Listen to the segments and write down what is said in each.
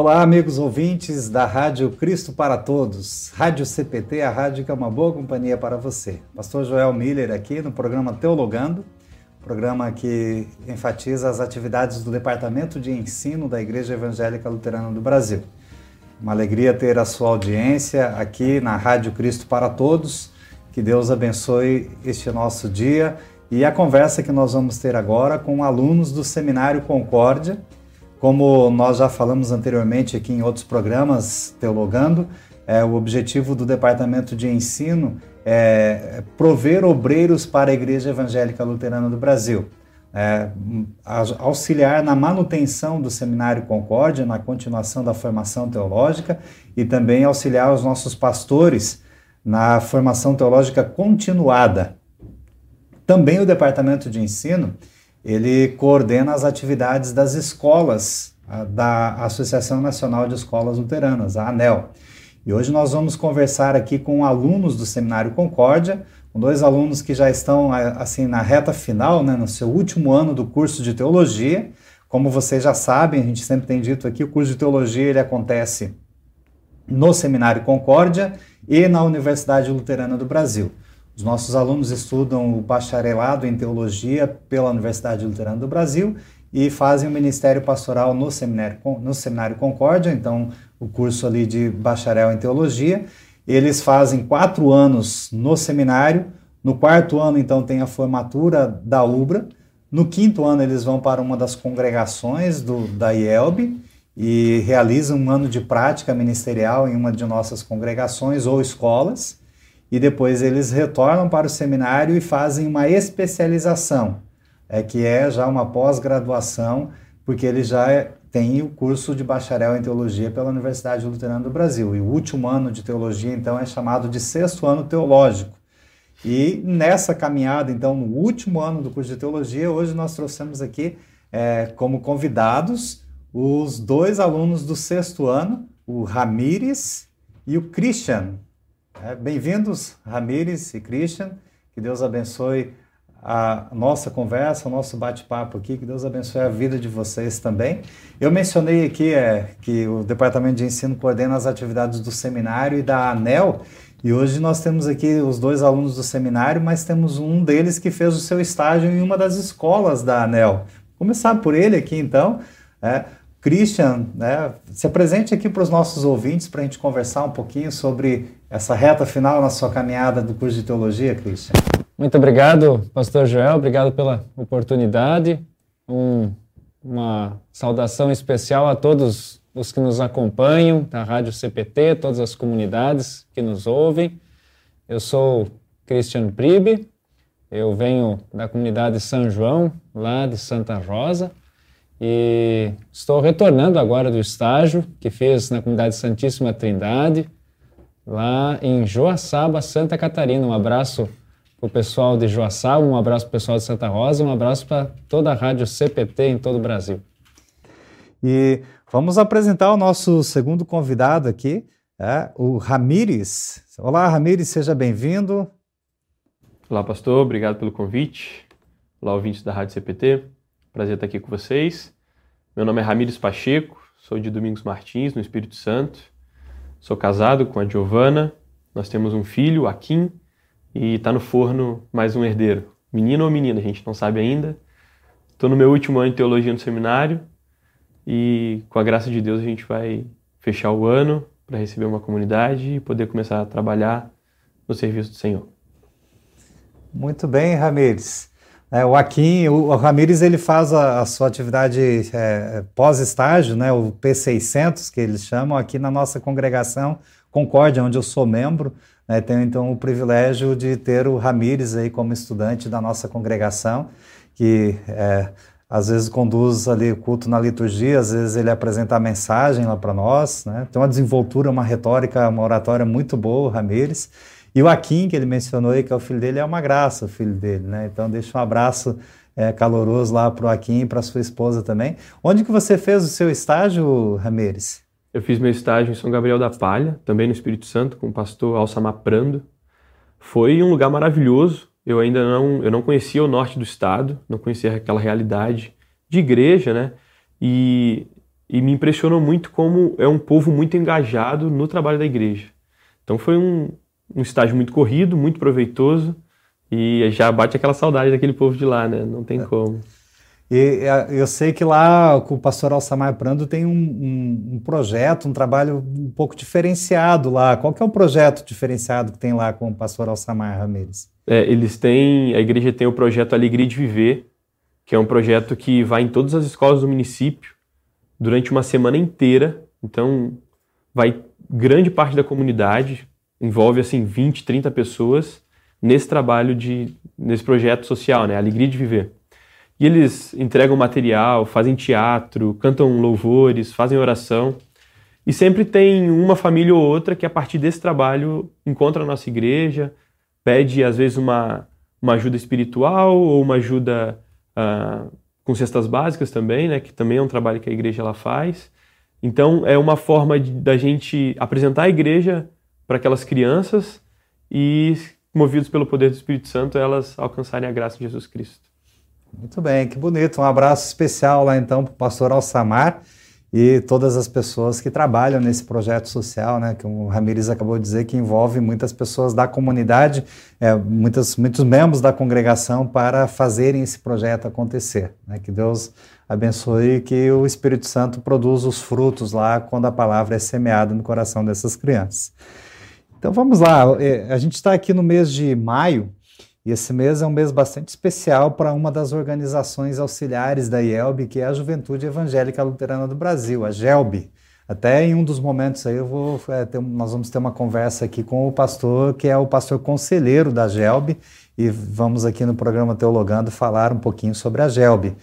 Olá, amigos ouvintes da Rádio Cristo para Todos, Rádio CPT, a rádio que é uma boa companhia para você. Pastor Joel Miller aqui no programa Teologando, programa que enfatiza as atividades do Departamento de Ensino da Igreja Evangélica Luterana do Brasil. Uma alegria ter a sua audiência aqui na Rádio Cristo para Todos. Que Deus abençoe este nosso dia e a conversa que nós vamos ter agora com alunos do Seminário Concórdia como nós já falamos anteriormente aqui em outros programas, Teologando, é, o objetivo do Departamento de Ensino é prover obreiros para a Igreja Evangélica Luterana do Brasil. É, auxiliar na manutenção do Seminário Concórdia, na continuação da formação teológica e também auxiliar os nossos pastores na formação teológica continuada. Também o Departamento de Ensino ele coordena as atividades das escolas da Associação Nacional de Escolas Luteranas, a ANEL. E hoje nós vamos conversar aqui com alunos do Seminário Concórdia, com dois alunos que já estão assim na reta final, né, no seu último ano do curso de teologia. Como vocês já sabem, a gente sempre tem dito aqui, o curso de teologia ele acontece no Seminário Concórdia e na Universidade Luterana do Brasil. Os nossos alunos estudam o bacharelado em teologia pela Universidade Luterana do Brasil e fazem o ministério pastoral no seminário, no seminário Concórdia, então o curso ali de bacharel em teologia. Eles fazem quatro anos no seminário, no quarto ano, então, tem a formatura da UBRA, no quinto ano, eles vão para uma das congregações do, da IELB e realizam um ano de prática ministerial em uma de nossas congregações ou escolas e depois eles retornam para o seminário e fazem uma especialização, é que é já uma pós-graduação, porque eles já têm o curso de bacharel em teologia pela Universidade Luterana do Brasil. E o último ano de teologia, então, é chamado de sexto ano teológico. E nessa caminhada, então, no último ano do curso de teologia, hoje nós trouxemos aqui é, como convidados os dois alunos do sexto ano, o Ramires e o Christian. É, Bem-vindos, Ramires e Christian. Que Deus abençoe a nossa conversa, o nosso bate-papo aqui, que Deus abençoe a vida de vocês também. Eu mencionei aqui é, que o Departamento de Ensino coordena as atividades do seminário e da ANEL, e hoje nós temos aqui os dois alunos do seminário, mas temos um deles que fez o seu estágio em uma das escolas da ANEL. Vou começar por ele aqui então. É, Christian, né, se apresente aqui para os nossos ouvintes para a gente conversar um pouquinho sobre essa reta final na sua caminhada do curso de teologia, Christian. Muito obrigado, Pastor Joel, obrigado pela oportunidade. Um, uma saudação especial a todos os que nos acompanham da Rádio CPT, todas as comunidades que nos ouvem. Eu sou Christian Pribe, eu venho da comunidade São João, lá de Santa Rosa. E estou retornando agora do estágio que fez na comunidade Santíssima Trindade, lá em Joaçaba, Santa Catarina. Um abraço para o pessoal de Joaçaba, um abraço para o pessoal de Santa Rosa, um abraço para toda a rádio CPT em todo o Brasil. E vamos apresentar o nosso segundo convidado aqui, é, o Ramires. Olá, Ramires, seja bem-vindo. Olá, pastor, obrigado pelo convite. Olá, ouvintes da Rádio CPT. Prazer estar aqui com vocês. Meu nome é Ramires Pacheco, sou de Domingos Martins, no Espírito Santo. Sou casado com a Giovana, nós temos um filho, Akin, e está no forno mais um herdeiro. Menino ou menina, a gente não sabe ainda. Estou no meu último ano de teologia no seminário e, com a graça de Deus, a gente vai fechar o ano para receber uma comunidade e poder começar a trabalhar no serviço do Senhor. Muito bem, Ramires. É, o Aquim, o, o Ramires, ele faz a, a sua atividade é, pós-estágio, né, o P600, que eles chamam, aqui na nossa congregação Concórdia, onde eu sou membro. Né, tenho então o privilégio de ter o Ramires aí como estudante da nossa congregação, que é, às vezes conduz ali o culto na liturgia, às vezes ele apresenta a mensagem lá para nós. Né, tem uma desenvoltura, uma retórica, uma oratória muito boa, o Ramires. E o Akin, que ele mencionou aí, que é o filho dele, é uma graça o filho dele, né? Então deixa um abraço é, caloroso lá para o Akin e para sua esposa também. Onde que você fez o seu estágio, Ramires? Eu fiz meu estágio em São Gabriel da Palha, também no Espírito Santo, com o pastor Alçamar Prando. Foi um lugar maravilhoso. Eu ainda não, eu não conhecia o norte do estado, não conhecia aquela realidade de igreja, né? E e me impressionou muito como é um povo muito engajado no trabalho da igreja. Então foi um, um estágio muito corrido, muito proveitoso e já bate aquela saudade daquele povo de lá, né? Não tem é. como. E eu sei que lá com o pastor Alçamar Prando tem um, um, um, projeto, um trabalho um pouco diferenciado lá. Qual que é o projeto diferenciado que tem lá com o pastor Alçamar Ramirez? É, eles têm, a igreja tem o projeto Alegria de Viver, que é um projeto que vai em todas as escolas do município durante uma semana inteira. Então, vai grande parte da comunidade, envolve assim 20, 30 pessoas nesse trabalho de nesse projeto social, né, Alegria de Viver. E eles entregam material, fazem teatro, cantam louvores, fazem oração. E sempre tem uma família ou outra que, a partir desse trabalho, encontra a nossa igreja, pede, às vezes, uma, uma ajuda espiritual ou uma ajuda uh, com cestas básicas também, né, que também é um trabalho que a igreja ela faz. Então, é uma forma de, da gente apresentar a igreja para aquelas crianças e, movidos pelo poder do Espírito Santo, elas alcançarem a graça de Jesus Cristo. Muito bem, que bonito. Um abraço especial lá então para o pastor Alçamar e todas as pessoas que trabalham nesse projeto social, né, que o Ramires acabou de dizer que envolve muitas pessoas da comunidade, é, muitas, muitos membros da congregação para fazerem esse projeto acontecer. Né, que Deus abençoe e que o Espírito Santo produza os frutos lá quando a palavra é semeada no coração dessas crianças. Então vamos lá, é, a gente está aqui no mês de maio e esse mês é um mês bastante especial para uma das organizações auxiliares da IELB, que é a Juventude Evangélica Luterana do Brasil, a GELB. Até em um dos momentos aí eu vou, é, ter, nós vamos ter uma conversa aqui com o pastor, que é o pastor conselheiro da GELB, e vamos aqui no programa Teologando falar um pouquinho sobre a GELB.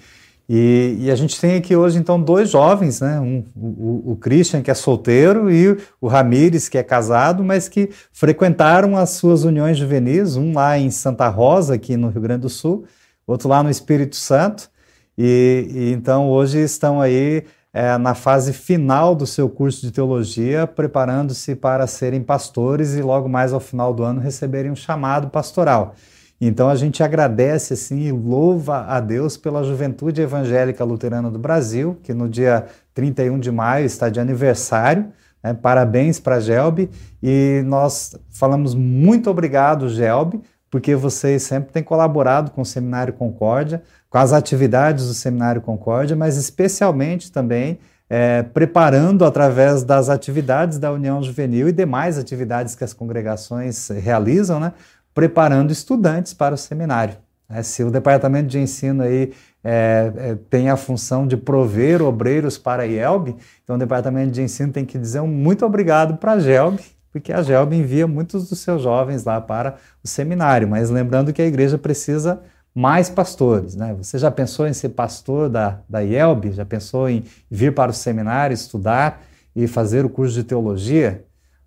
E, e, a gente tem aqui hoje, então, dois jovens, né? Um, o, o, Christian, que é solteiro, e o Ramires, que é casado, mas que frequentaram as suas uniões juvenis, um lá em Santa Rosa, aqui no Rio Grande do Sul, outro lá no Espírito Santo. E, e então, hoje estão aí é, na fase final do seu curso de teologia, preparando-se para serem pastores e logo mais ao final do ano receberem um chamado pastoral. Então a gente agradece assim e louva a Deus pela Juventude Evangélica Luterana do Brasil, que no dia 31 de maio está de aniversário. Né? Parabéns para a Gelbe e nós falamos muito obrigado, Gelbe, porque vocês sempre têm colaborado com o Seminário Concórdia, com as atividades do Seminário Concórdia, mas especialmente também é, preparando através das atividades da União Juvenil e demais atividades que as congregações realizam, né, preparando estudantes para o seminário. É, se o departamento de ensino aí é, é, tem a função de prover obreiros para a IELB, então o departamento de ensino tem que dizer um muito obrigado para a GELB, porque a GELB envia muitos dos seus jovens lá para o seminário. Mas lembrando que a igreja precisa mais pastores. Né? Você já pensou em ser pastor da, da IELB? Já pensou em vir para o seminário, estudar e fazer o curso de teologia?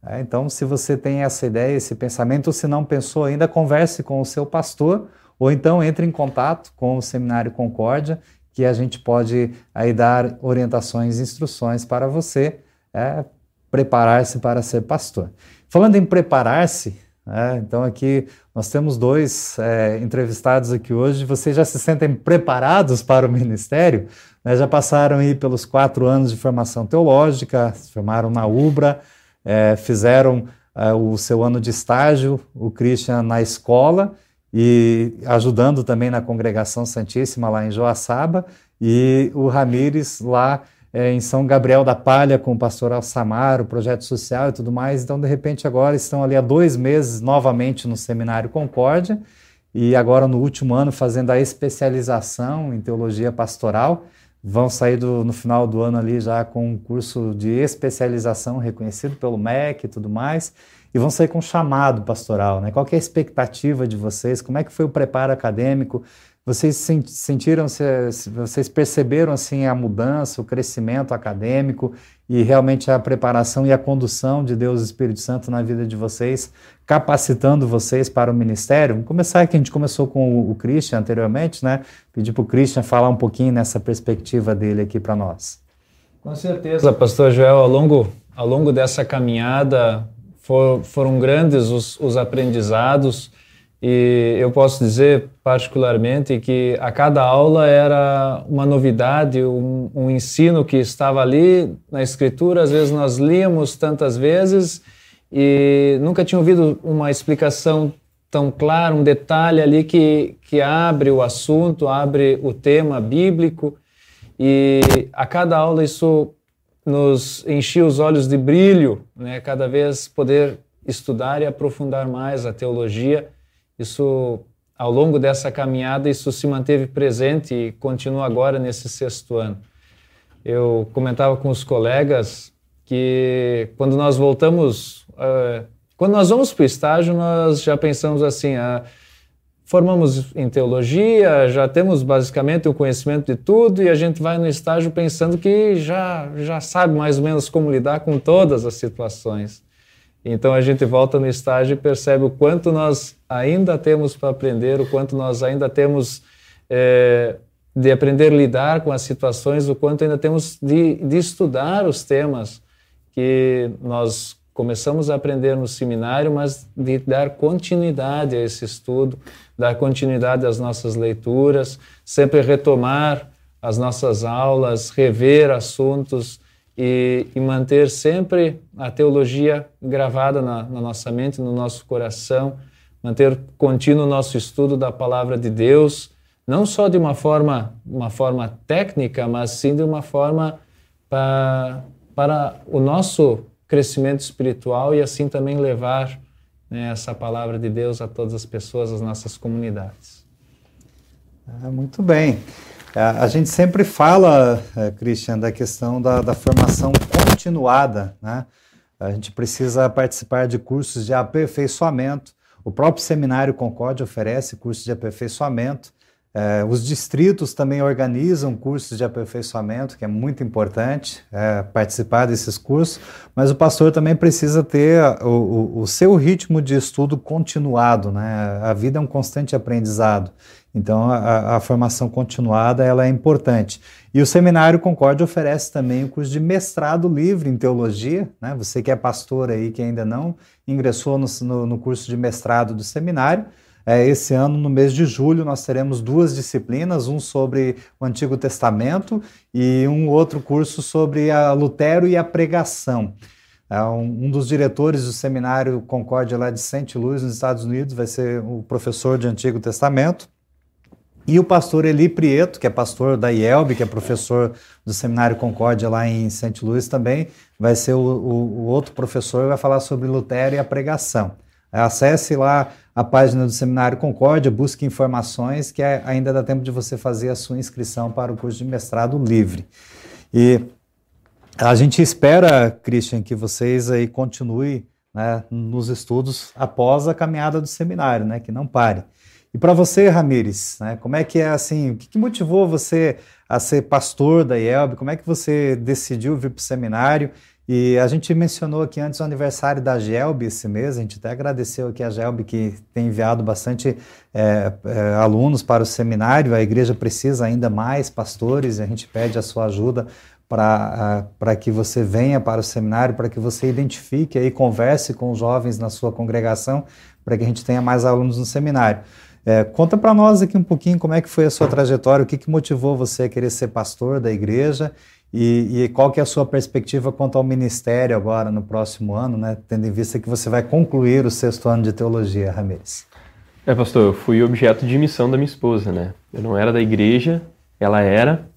É, então, se você tem essa ideia, esse pensamento, ou se não pensou ainda, converse com o seu pastor, ou então entre em contato com o Seminário Concórdia, que a gente pode aí dar orientações e instruções para você é, preparar-se para ser pastor. Falando em preparar-se, é, então aqui nós temos dois é, entrevistados aqui hoje. Vocês já se sentem preparados para o ministério? Né, já passaram aí pelos quatro anos de formação teológica, se formaram na UBRA, é, fizeram é, o seu ano de estágio, o Christian na escola e ajudando também na congregação Santíssima lá em Joaçaba e o Ramires lá é, em São Gabriel da Palha com o pastor Alçamar, o projeto social e tudo mais. Então, de repente, agora estão ali há dois meses novamente no Seminário Concórdia e agora no último ano fazendo a especialização em teologia pastoral vão sair do, no final do ano ali já com um curso de especialização reconhecido pelo MEC e tudo mais, e vão sair com um chamado pastoral, né? Qual é a expectativa de vocês? Como é que foi o preparo acadêmico? Vocês sentiram, vocês perceberam assim a mudança, o crescimento acadêmico e realmente a preparação e a condução de Deus e Espírito Santo na vida de vocês, capacitando vocês para o ministério? Vamos começar aqui, a gente começou com o Christian anteriormente, né? Pedir para o Christian falar um pouquinho nessa perspectiva dele aqui para nós. Com certeza, pastor Joel, ao longo, ao longo dessa caminhada for, foram grandes os, os aprendizados E eu posso dizer particularmente que a cada aula era uma novidade, um, um ensino que estava ali na escritura. Às vezes nós líamos tantas vezes e nunca tinha ouvido uma explicação tão clara, um detalhe ali que, que abre o assunto, abre o tema bíblico. E a cada aula isso nos enchia os olhos de brilho, né? cada vez poder estudar e aprofundar mais a teologia isso, ao longo dessa caminhada, isso se manteve presente e continua agora nesse sexto ano. Eu comentava com os colegas que quando nós voltamos, uh, quando nós vamos para o estágio, nós já pensamos assim, uh, formamos em teologia, já temos basicamente o conhecimento de tudo e a gente vai no estágio pensando que já, já sabe mais ou menos como lidar com todas as situações. Então a gente volta no estágio e percebe o quanto nós ainda temos para aprender, o quanto nós ainda temos é, de aprender a lidar com as situações, o quanto ainda temos de, de estudar os temas que nós começamos a aprender no seminário, mas de dar continuidade a esse estudo, dar continuidade às nossas leituras, sempre retomar as nossas aulas, rever assuntos e, e manter sempre a teologia gravada na, na nossa mente, no nosso coração, manter contínuo o nosso estudo da palavra de Deus, não só de uma forma, uma forma técnica, mas sim de uma forma para, para o nosso crescimento espiritual e assim também levar né, essa palavra de Deus a todas as pessoas, as nossas comunidades. Ah, muito bem. É, a gente sempre fala, é, Christian, da questão da, da formação continuada, né? A gente precisa participar de cursos de aperfeiçoamento. O próprio Seminário Concórdia oferece cursos de aperfeiçoamento. É, os distritos também organizam cursos de aperfeiçoamento, que é muito importante é, participar desses cursos, mas o pastor também precisa ter o, o, o, seu ritmo de estudo continuado. Né? A vida é um constante aprendizado. Então, a, a, formação continuada ela é importante. E o Seminário Concórdia oferece também o curso de mestrado livre em teologia. Né? Você que é pastor aí, que ainda não ingressou no, no, no curso de mestrado do seminário, é, esse ano, no mês de julho, nós teremos duas disciplinas, um sobre o Antigo Testamento e um outro curso sobre a Lutero e a pregação. É, um, dos diretores do seminário Concórdia lá de St. Louis, nos Estados Unidos, vai ser o professor de Antigo Testamento. E o pastor Eli Prieto, que é pastor da IELB, que é professor do Seminário Concórdia lá em St. Louis também, vai ser o, o, o outro professor e vai falar sobre Lutero e a pregação. Acesse lá a página do Seminário Concórdia, busque informações, que é, ainda dá tempo de você fazer a sua inscrição para o curso de mestrado livre. E a gente espera, Christian, que vocês aí continuem né, nos estudos após a caminhada do seminário, né, que não pare. E para você, Ramires, né, como é que é assim? O que, que, motivou você a ser pastor da IELB? Como é que você decidiu vir para o seminário? E a gente mencionou aqui antes o aniversário da GELB esse mês, a gente até agradeceu aqui a GELB que tem enviado bastante é, é, alunos para o seminário, a igreja precisa ainda mais pastores, e a gente pede a sua ajuda para que você venha para o seminário, para que você identifique e converse com os jovens na sua congregação, para que a gente tenha mais alunos no seminário. É, conta para nós aqui um pouquinho como é que foi a sua trajetória, o que, que motivou você a querer ser pastor da igreja e, e, qual que é a sua perspectiva quanto ao ministério agora no próximo ano, né, tendo em vista que você vai concluir o sexto ano de teologia, Ramirez. É, pastor, eu fui objeto de missão da minha esposa, né? Eu não era da igreja, ela era,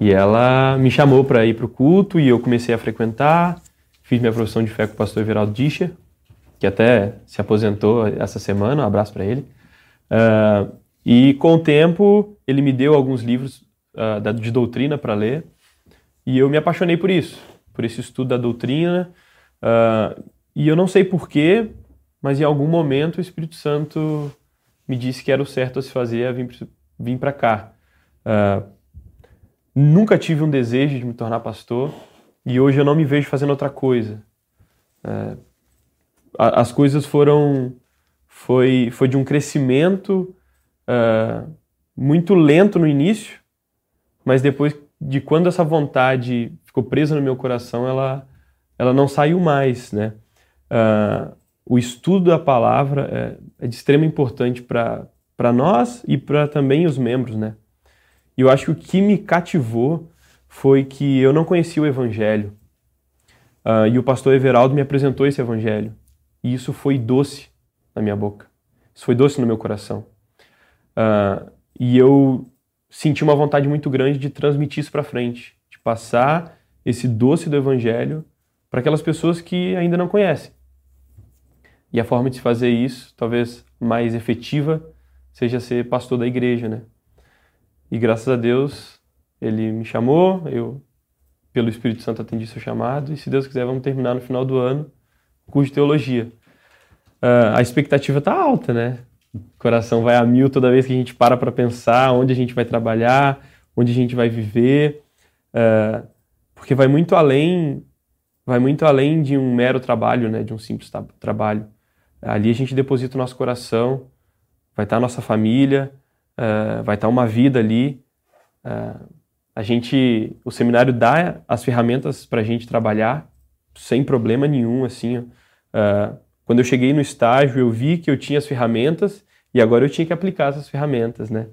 e ela me chamou para ir para o culto e eu comecei a frequentar, fiz minha profissão de fé com o pastor Everaldo Discher, que até se aposentou essa semana, um abraço para ele. Uh, e com o tempo, ele me deu alguns livros uh, de doutrina para ler, e eu me apaixonei por isso, por esse estudo da doutrina. Uh, e eu não sei porquê, mas em algum momento o Espírito Santo me disse que era o certo a se fazer, a vir, vir para cá. nunca tive um desejo de me tornar pastor, e hoje eu não me vejo fazendo outra coisa. as coisas foram foi, foi de um crescimento uh, muito lento no início, mas depois de quando essa vontade ficou presa no meu coração, ela, ela não saiu mais, né? Uh, o estudo da palavra é, é de extrema importância para nós e para também os membros, né? E eu acho que o que me cativou foi que eu não conhecia o Evangelho. Uh, e o pastor Everaldo me apresentou esse Evangelho. E isso foi doce na minha boca. Isso foi doce no meu coração. Uh, e eu senti uma vontade muito grande de transmitir isso para frente, de passar esse doce do Evangelho para aquelas pessoas que ainda não conhecem. E a forma de fazer isso, talvez mais efetiva, seja ser pastor da igreja, né? E graças a Deus, ele me chamou, eu, pelo Espírito Santo, atendi seu chamado, e se Deus quiser, vamos terminar no final do ano o curso de teologia. Uh, a expectativa está alta, né? O coração vai a mil toda vez que a gente para para pensar onde a gente vai trabalhar, onde a gente vai viver, uh, porque vai muito além vai muito além de um mero trabalho, né, de um simples trabalho. Ali a gente deposita o nosso coração, vai estar a nossa família, uh, vai estar uma vida ali. Uh, a gente, o seminário dá as ferramentas para a gente trabalhar sem problema nenhum, assim. Uh, quando eu cheguei no estágio, eu vi que eu tinha as ferramentas e agora eu tinha que aplicar essas ferramentas, né?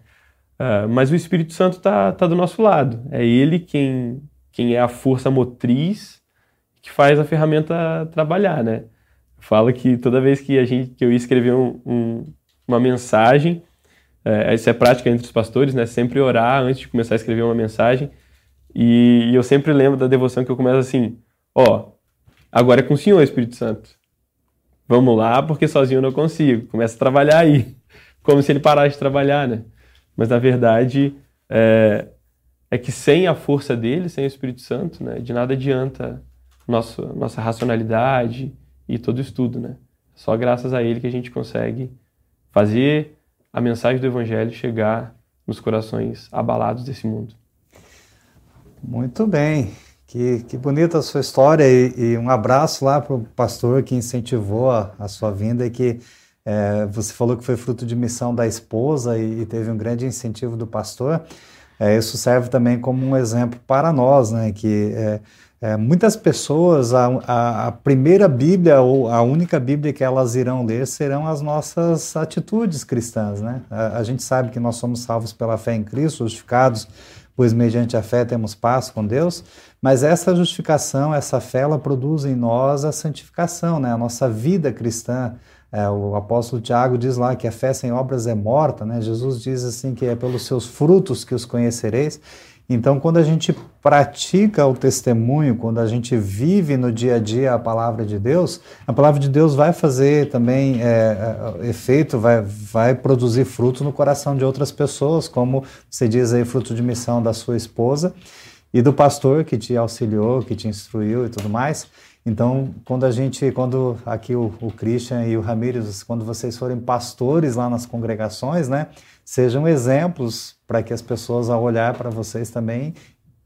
mas o Espírito Santo está tá do nosso lado. É Ele quem, quem é a força motriz que faz a ferramenta trabalhar, né? fala que toda vez que a gente que eu ia escrever um, um, uma mensagem, é, isso é prática entre os pastores, né? Sempre orar antes de começar a escrever uma mensagem. E, e eu sempre lembro da devoção que eu começo assim: ó, agora é com o Senhor, Espírito Santo. Vamos lá, porque sozinho eu não consigo. Começa a trabalhar aí, como se ele parasse de trabalhar, né? Mas na verdade é, é que sem a força dele, sem o Espírito Santo, né? De nada adianta nosso, nossa racionalidade, e todo estudo, né? Só graças a ele que a gente consegue fazer a mensagem do evangelho chegar nos corações abalados desse mundo. Muito bem. Que, que bonita a sua história e, e um abraço lá para o pastor que incentivou a, a sua vinda e que é, você falou que foi fruto de missão da esposa e, e teve um grande incentivo do pastor. É, isso serve também como um exemplo para nós, né? Que é, é, muitas pessoas, a, a, a, primeira Bíblia ou a única Bíblia que elas irão ler serão as nossas atitudes cristãs. Né? A, a, gente sabe que nós somos salvos pela fé em Cristo, justificados, pois mediante a fé temos paz com Deus, mas essa justificação, essa fé, ela produz em nós a santificação, né? a nossa vida cristã. É, o apóstolo Tiago diz lá que a fé sem obras é morta, né? Jesus diz assim que é pelos seus frutos que os conhecereis. Então, quando a gente pratica o testemunho, quando a gente vive no dia a dia a palavra de Deus, a palavra de Deus vai fazer também é, é, efeito, vai, vai produzir fruto no coração de outras pessoas, como você diz aí, fruto de missão da sua esposa e do pastor que te auxiliou, que te instruiu e tudo mais. Então, quando a gente, quando aqui o, o Christian e o Ramírez, quando vocês forem pastores lá nas congregações, né, sejam exemplos para que as pessoas, ao olhar para vocês também,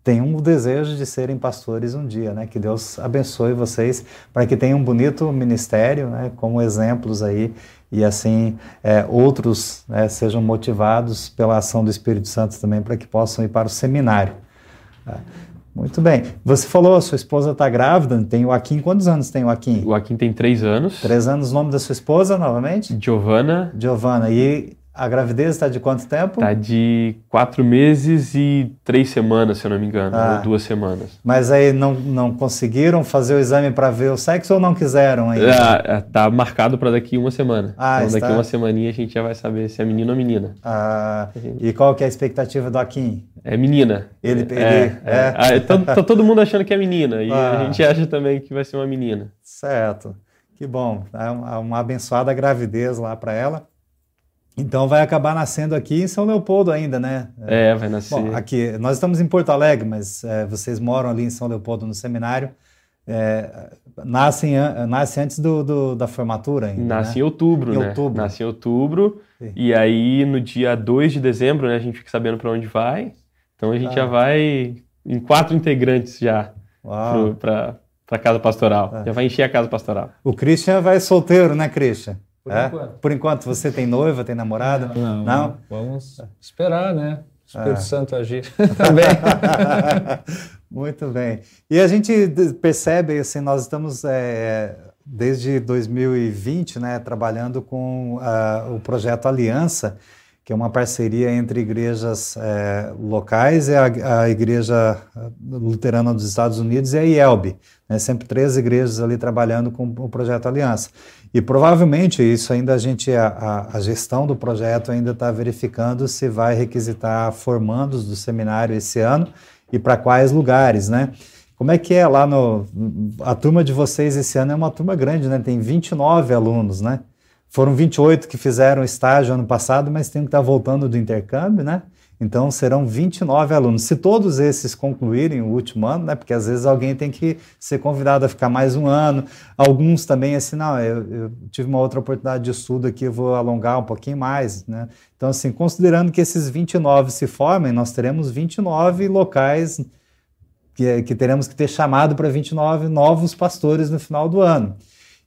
tenham o desejo de serem pastores um dia, né? Que Deus abençoe vocês para que tenham um bonito ministério, né? Como exemplos aí e assim é, outros né, sejam motivados pela ação do Espírito Santo também para que possam ir para o seminário. Tá? Muito bem. Você falou, sua esposa está grávida, tem o Joaquim. Quantos anos tem o Joaquim? O Joaquim tem três anos. Três anos. O nome da sua esposa, novamente? Giovana. Giovana. E a gravidez está de quanto tempo? Está de quatro meses e três semanas, se eu não me engano, ah, ou duas semanas. Mas aí não, não conseguiram fazer o exame para ver o sexo ou não quiseram ainda? Está tá marcado para daqui uma semana. Ah, então está... daqui uma semaninha a gente já vai saber se é menino ou menina. Ah, e qual que é a expectativa do Akin? É menina. Ele, ele é. é. é. Ah, tá, tá, todo mundo achando que é menina e ah. a gente acha também que vai ser uma menina. Certo. Que bom. É uma, uma abençoada gravidez lá para ela. Então vai acabar nascendo aqui em São Leopoldo ainda, né? É, vai nascer. Bom, aqui, nós estamos em Porto Alegre, mas é, vocês moram ali em São Leopoldo no seminário. É, nasce, nasce antes do, do, da formatura ainda, Nasce né? em outubro, em né? Outubro. Nasce em outro Sim. E aí, no dia 2 de dezembro, né, a gente fica sabendo para onde vai. Então a gente ah. já vai em quatro integrantes já para a casa pastoral. Ah. Já vai encher a casa pastoral. O Christian vai solteiro, né, Christian? Por, é? enquanto. Por enquanto, você tem noiva, tem namorada? Não, não. não? Vamos esperar, né? O Espírito ah. Santo agir também. Muito bem. E a gente percebe, assim, nós estamos é, desde 2020, né, trabalhando com uh, o projeto Aliança, que é uma parceria entre igrejas é, locais e a, a, Igreja Luterana dos Estados Unidos e a IELB. Né, sempre três igrejas ali trabalhando com o projeto Aliança. E provavelmente isso ainda a gente, a, a gestão do projeto ainda está verificando se vai requisitar formandos do seminário esse ano e para quais lugares, né? Como é que é lá no. A turma de vocês esse ano é uma turma grande, né? Tem 29 alunos, né? Foram 28 que fizeram estágio ano passado, mas tem que estar voltando do intercâmbio, né? Então serão 29 alunos. Se todos esses concluírem o último ano, né? Porque às vezes alguém tem que ser convidado a ficar mais um ano. Alguns também assim, não, eu, eu tive uma outra oportunidade de estudo aqui, eu vou alongar um pouquinho mais, né? Então assim, considerando que esses 29 se formem, nós teremos 29 locais que, que teremos que ter chamado para 29 novos pastores no final do ano.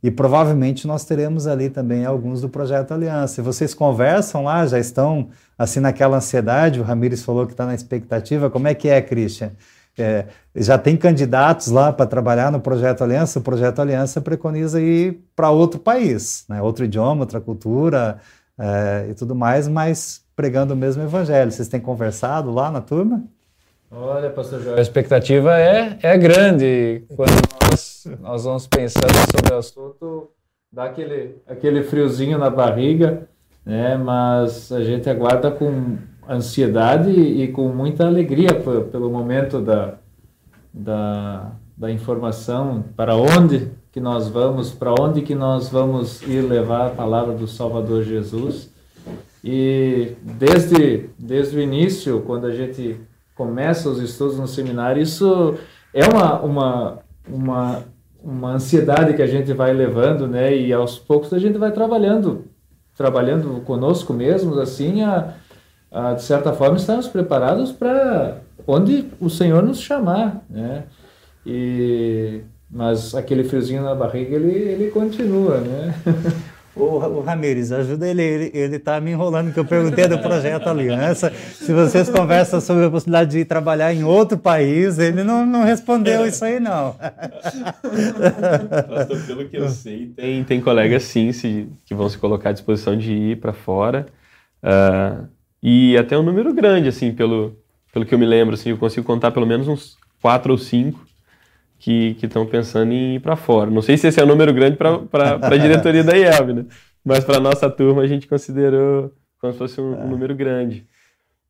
E provavelmente nós teremos ali também alguns do Projeto Aliança. E vocês conversam lá, já estão assim naquela ansiedade, o Ramires falou que está na expectativa. Como é que é, Christian? É, já tem candidatos lá para trabalhar no Projeto Aliança. O Projeto Aliança preconiza ir para outro país, né? outro idioma, outra cultura é, e tudo mais, mas pregando o mesmo evangelho. Vocês têm conversado lá na turma? Olha, pastor João, a expectativa é, é grande. Quando nós, nós vamos pensando sobre o assunto, dá aquele, aquele friozinho na barriga, né? mas a gente aguarda com ansiedade e com muita alegria pelo momento da, da, da informação, para onde que nós vamos, para onde que nós vamos ir levar a palavra do Salvador Jesus. E desde, desde o início, quando a gente começa os estudos no seminário, isso é uma, uma, uma, uma ansiedade que a gente vai levando, né? E aos poucos a gente vai trabalhando, trabalhando conosco mesmos, assim, a, a de certa forma estarmos preparados para onde o Senhor nos chamar, né? E mas aquele friozinho na barriga ele, ele continua, né? O Ramires, ajuda ele, ele, tá me enrolando, que eu perguntei do projeto Aliança, se vocês conversam sobre a possibilidade de ir trabalhar em outro país, ele não, não respondeu isso aí, não. Pelo que eu sei, tem, tem colegas sim se, que vão se colocar à disposição de ir para fora, uh, e até um número grande, assim, pelo, pelo que eu me lembro, assim, eu consigo contar pelo menos uns quatro ou cinco que estão pensando em ir para fora. Não sei se esse é um número grande para a diretoria da IELB, né? mas para a nossa turma a gente considerou como se fosse um, um número grande.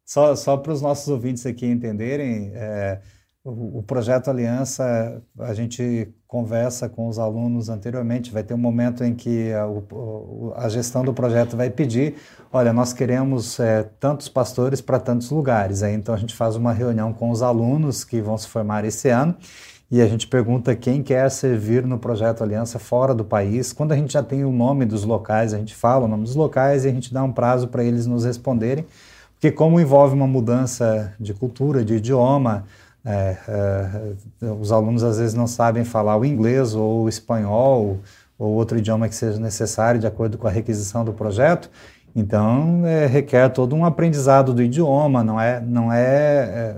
Só, só para os nossos ouvintes aqui entenderem, é, o, o, projeto Aliança, a gente conversa com os alunos anteriormente, vai ter um momento em que a, o, a gestão do projeto vai pedir, olha, nós queremos é, tantos pastores para tantos lugares. Aí, então a gente faz uma reunião com os alunos que vão se formar esse ano e a gente pergunta quem quer servir no projeto Aliança fora do país. Quando a gente já tem o nome dos locais, a gente fala o nome dos locais e a gente dá um prazo para eles nos responderem, porque como envolve uma mudança de cultura, de idioma, é, é, os alunos às vezes não sabem falar o inglês ou o espanhol ou outro idioma que seja necessário de acordo com a requisição do projeto. Então é, requer todo um aprendizado do idioma, não é, não é, é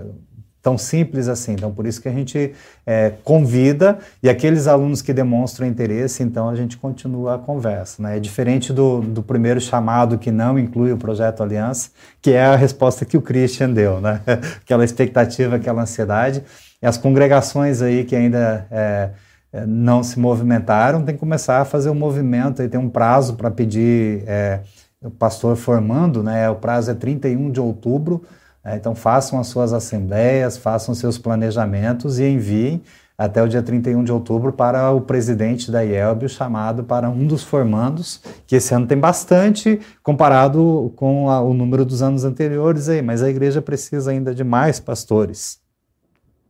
tão simples assim. Então, por isso que a gente é, convida e aqueles alunos que demonstram interesse, então a gente continua a conversa. Né? É diferente do, do primeiro chamado que não inclui o projeto Aliança, que é a resposta que o Christian deu, né? aquela expectativa, aquela ansiedade. E as congregações aí que ainda é, é não se movimentaram, tem que começar a fazer um movimento, e tem um prazo para pedir é, o pastor formando, né? o prazo é 31 de outubro, então façam as suas assembleias, façam seus planejamentos e enviem até o dia 31 de outubro para o presidente da IELB, chamado para um dos formandos, que esse ano tem bastante comparado com a, o número dos anos anteriores aí, mas a igreja precisa ainda de mais pastores.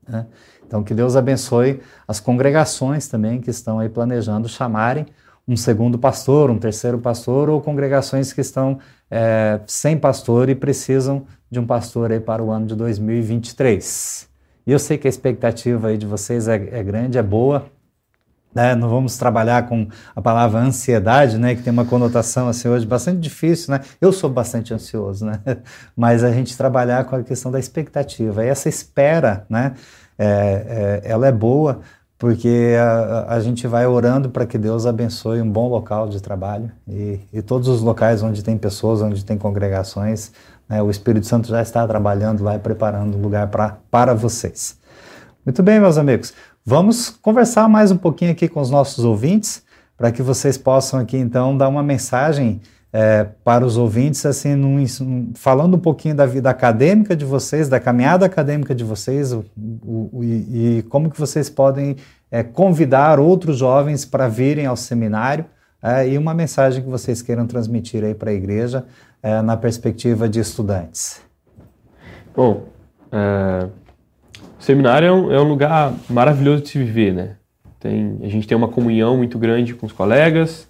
Né? Então que Deus abençoe as congregações também que estão aí planejando chamarem um segundo pastor, um terceiro pastor, ou congregações que estão é, sem pastor e precisam de um pastor aí para o ano de 2023. E eu sei que a expectativa aí de vocês é, é grande, é boa. Né? Não vamos trabalhar com a palavra ansiedade, né? Que tem uma conotação assim hoje bastante difícil, né? Eu sou bastante ansioso, né? Mas a gente trabalhar com a questão da expectativa. E essa espera, né? É, é, ela é boa porque a, a gente vai orando para que Deus abençoe um bom local de trabalho e, e todos os locais onde tem pessoas, onde tem congregações, né, o Espírito Santo já está trabalhando lá e preparando um lugar pra, para vocês. Muito bem, meus amigos. Vamos conversar mais um pouquinho aqui com os nossos ouvintes, para que vocês possam aqui então dar uma mensagem é, para os ouvintes, assim, num, falando um pouquinho da vida acadêmica de vocês, da caminhada acadêmica de vocês, o, o, o, e, como que vocês podem é, convidar outros jovens para virem ao seminário é, e uma mensagem que vocês queiram transmitir aí para a igreja é, na perspectiva de estudantes. Bom, é, o seminário é um, é um, lugar maravilhoso de se viver, né? Tem, a gente tem uma comunhão muito grande com os colegas,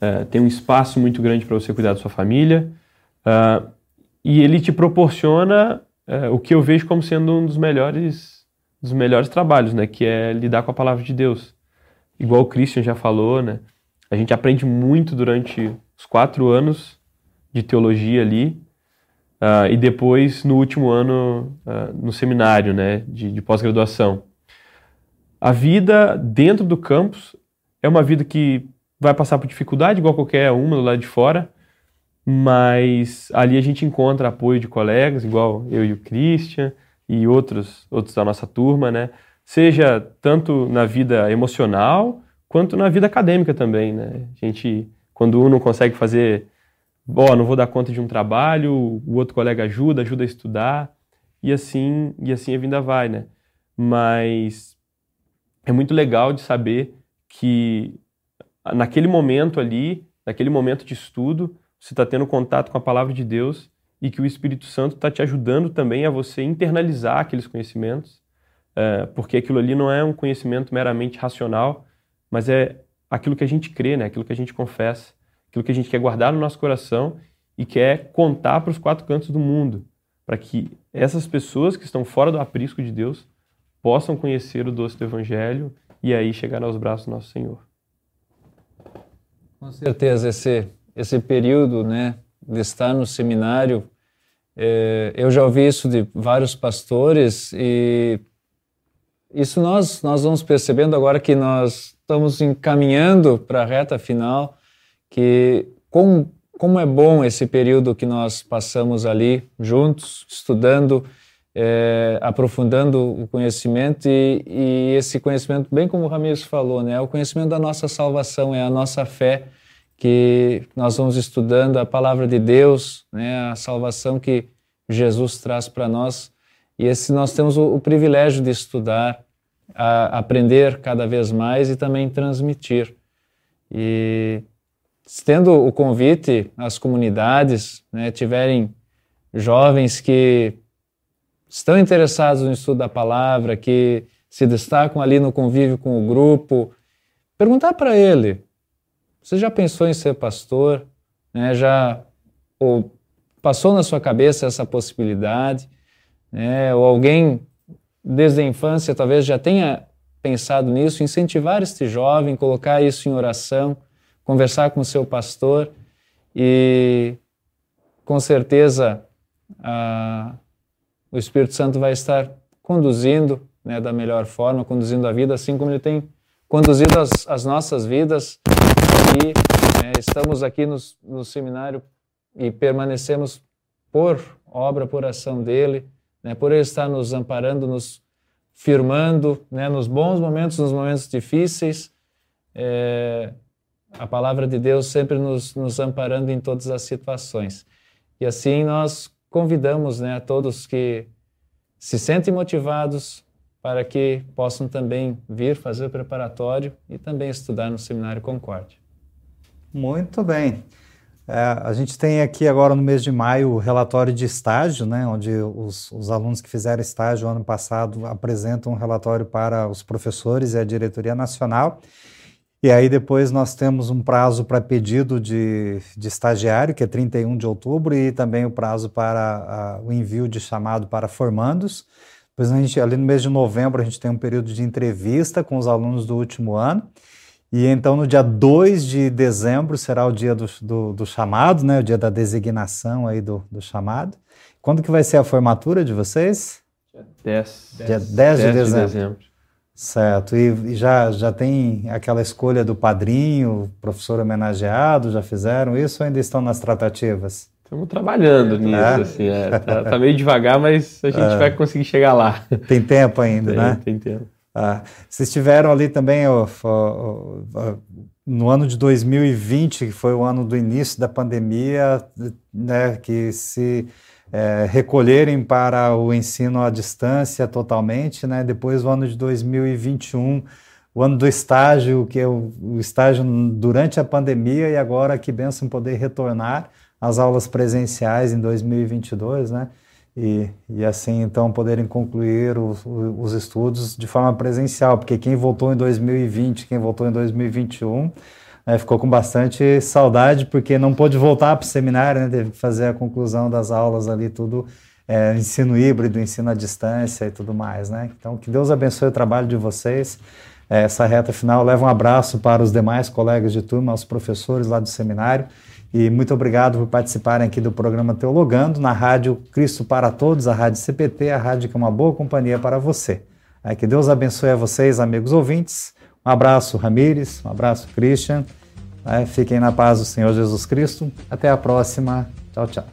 é, tem um espaço muito grande para você cuidar da sua família, é, e ele te proporciona é, o que eu vejo como sendo um dos melhores, dos melhores trabalhos, né? Que é lidar com a palavra de Deus. Igual o Christian já falou, né? A gente aprende muito durante os quatro anos de teologia ali, Uh, e depois no último ano uh, no seminário né, de, de pós-graduação. A vida dentro do campus é uma vida que vai passar por dificuldade, igual qualquer uma do lado de fora, mas ali a gente encontra apoio de colegas, igual eu e o Christian e outros, outros da nossa turma, né? seja tanto na vida emocional quanto na vida acadêmica também. Né? A gente, quando um não consegue fazer ó, não vou dar conta de um trabalho, o outro colega ajuda, ajuda a estudar, e assim, e assim a vida vai, né? Mas é muito legal de saber que naquele momento ali, naquele momento de estudo, você está tendo contato com a palavra de Deus e que o Espírito Santo está te ajudando também a você internalizar aqueles conhecimentos, é, porque aquilo ali não é um conhecimento meramente racional, mas é aquilo que a gente crê, né? aquilo que a gente confessa aquilo que a gente quer guardar no nosso coração e quer contar para os quatro cantos do mundo, para que essas pessoas que estão fora do aprisco de Deus possam conhecer o doce do Evangelho e aí chegar aos braços do nosso Senhor. Com certeza, esse, esse período né, de estar no seminário, é, eu já ouvi isso de vários pastores e isso nós, nós vamos percebendo agora que nós estamos encaminhando para a reta final que como, como é bom esse período que nós passamos ali juntos, estudando, é, aprofundando o conhecimento e, e, esse conhecimento, bem como o Ramires falou, né, é o conhecimento da nossa salvação, é a nossa fé que nós vamos estudando, a palavra de Deus, né, a salvação que Jesus traz para nós. E esse nós temos o, o privilégio de estudar, aprender cada vez mais e também transmitir. E estendo o convite às comunidades, né, tiverem jovens que estão interessados no estudo da palavra, que se destacam ali no convívio com o grupo, perguntar para ele: você já pensou em ser pastor? Né, já ou passou na sua cabeça essa possibilidade? Né, ou alguém desde a infância talvez já tenha pensado nisso, incentivar este jovem, colocar isso em oração conversar com o seu pastor e com certeza a, o Espírito Santo vai estar conduzindo né, da melhor forma, conduzindo a vida, assim como ele tem conduzido as, as nossas vidas. E né, estamos aqui no, seminário e permanecemos por obra, por ação dele, né, por ele estar nos amparando, nos firmando né, nos bons momentos, nos momentos difíceis. É, a palavra de Deus sempre nos, nos amparando em todas as situações. E assim nós convidamos né, a todos que se sentem motivados para que possam também vir fazer o preparatório e também estudar no Seminário Concórdia. Muito bem. É, a gente tem aqui agora no mês de maio o relatório de estágio, né, onde os, os alunos que fizeram estágio ano passado apresentam um relatório para os professores e a diretoria nacional. E aí depois nós temos um prazo para pedido de, de estagiário, que é 31 de outubro, e também o prazo para a, o envio de chamado para formandos. Depois a gente, ali no mês de novembro a gente tem um período de entrevista com os alunos do último ano. E então no dia 2 de dezembro será o dia do, do, do chamado, né? o dia da designação aí do, do chamado. Quando que vai ser a formatura de vocês? Dia 10. Dia 10, 10 de, dezembro. de dezembro. Certo. E, já, já tem aquela escolha do padrinho, professor homenageado, já fizeram isso ou ainda estão nas tratativas? Estamos trabalhando nisso, é? assim, é, tá, tá, meio devagar, mas a gente é. vai conseguir chegar lá. Tem tempo ainda, tem, né? Tem tempo. Ah, vocês tiveram ali também no ano de 2020, que foi o ano do início da pandemia, né, que se é, recolherem para o ensino à distância totalmente, né? Depois o ano de 2021, o ano do estágio, que é o, o estágio durante a pandemia e agora que benção poder retornar às aulas presenciais em 2022, né? E, e assim então poderem concluir os, os estudos de forma presencial, porque quem voltou em 2020, quem voltou em 2021 é, ficou com bastante saudade porque não pôde voltar para o seminário, né? teve que fazer a conclusão das aulas ali, tudo é, ensino híbrido, ensino à distância e tudo mais. Né? Então, que Deus abençoe o trabalho de vocês. É, essa reta final leva um abraço para os demais colegas de turma, aos professores lá do seminário. E muito obrigado por participarem aqui do programa Teologando, na Rádio Cristo para Todos, a Rádio CPT, a rádio que é uma boa companhia para você. É, que Deus abençoe a vocês, amigos ouvintes. Um abraço, Ramires, um abraço, Christian. É, fiquem na paz do Senhor Jesus Cristo. Até a próxima. Tchau, tchau.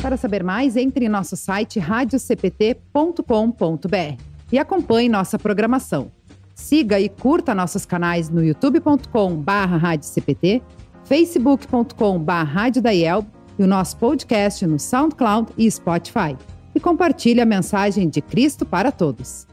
Para saber mais, entre em nosso site radiocpt.com.br e acompanhe nossa programação. Siga e curta nossos canais no youtube.com/radiocpt, facebook.com/radiodaiel e o nosso podcast no SoundCloud e Spotify. E compartilhe a mensagem de Cristo para todos.